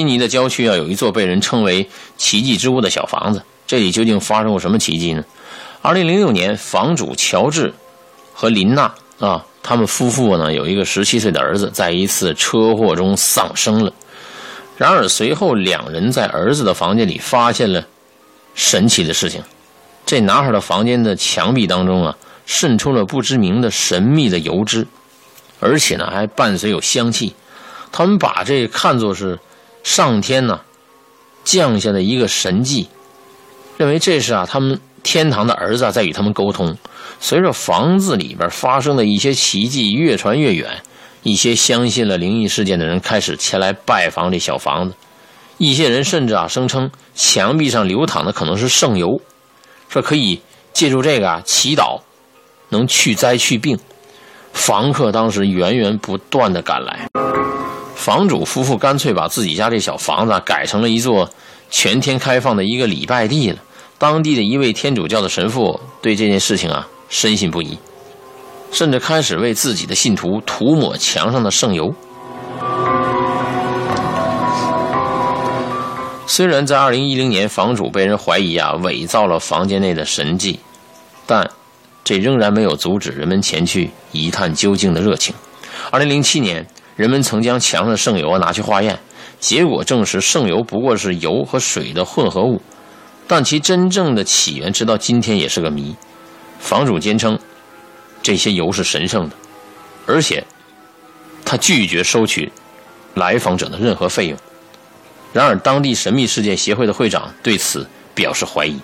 悉尼的郊区啊，有一座被人称为“奇迹之屋”的小房子，这里究竟发生过什么奇迹呢？二零零六年，房主乔治和林娜啊，他们夫妇呢有一个十七岁的儿子，在一次车祸中丧生了。然而随后，两人在儿子的房间里发现了神奇的事情：这男孩的房间的墙壁当中啊，渗出了不知名的神秘的油脂，而且呢还伴随有香气。他们把这看作是上天呢降下的一个神迹，认为这是啊他们天堂的儿子在与他们沟通。随着房子里边发生的一些奇迹越传越远，一些相信了灵异事件的人开始前来拜访这小房子。一些人甚至啊声称墙壁上流淌的可能是圣油，说可以借助这个啊祈祷能去灾去病。房客当时源源不断的赶来。房主夫妇干脆把自己家这小房子改成了一座全天开放的一个礼拜地了。当地的一位天主教的神父对这件事情啊深信不疑，甚至开始为自己的信徒涂抹墙上的圣油。虽然在2010年房主被人怀疑啊伪造了房间内的神迹，但这仍然没有阻止人们前去一探究竟的热情。2007年。人们曾将墙上的圣油拿去化验，结果证实圣油不过是油和水的混合物，但其真正的起源直到今天也是个谜。房主坚称这些油是神圣的，而且他拒绝收取来访者的任何费用。然而，当地神秘事件协会的会长对此表示怀疑。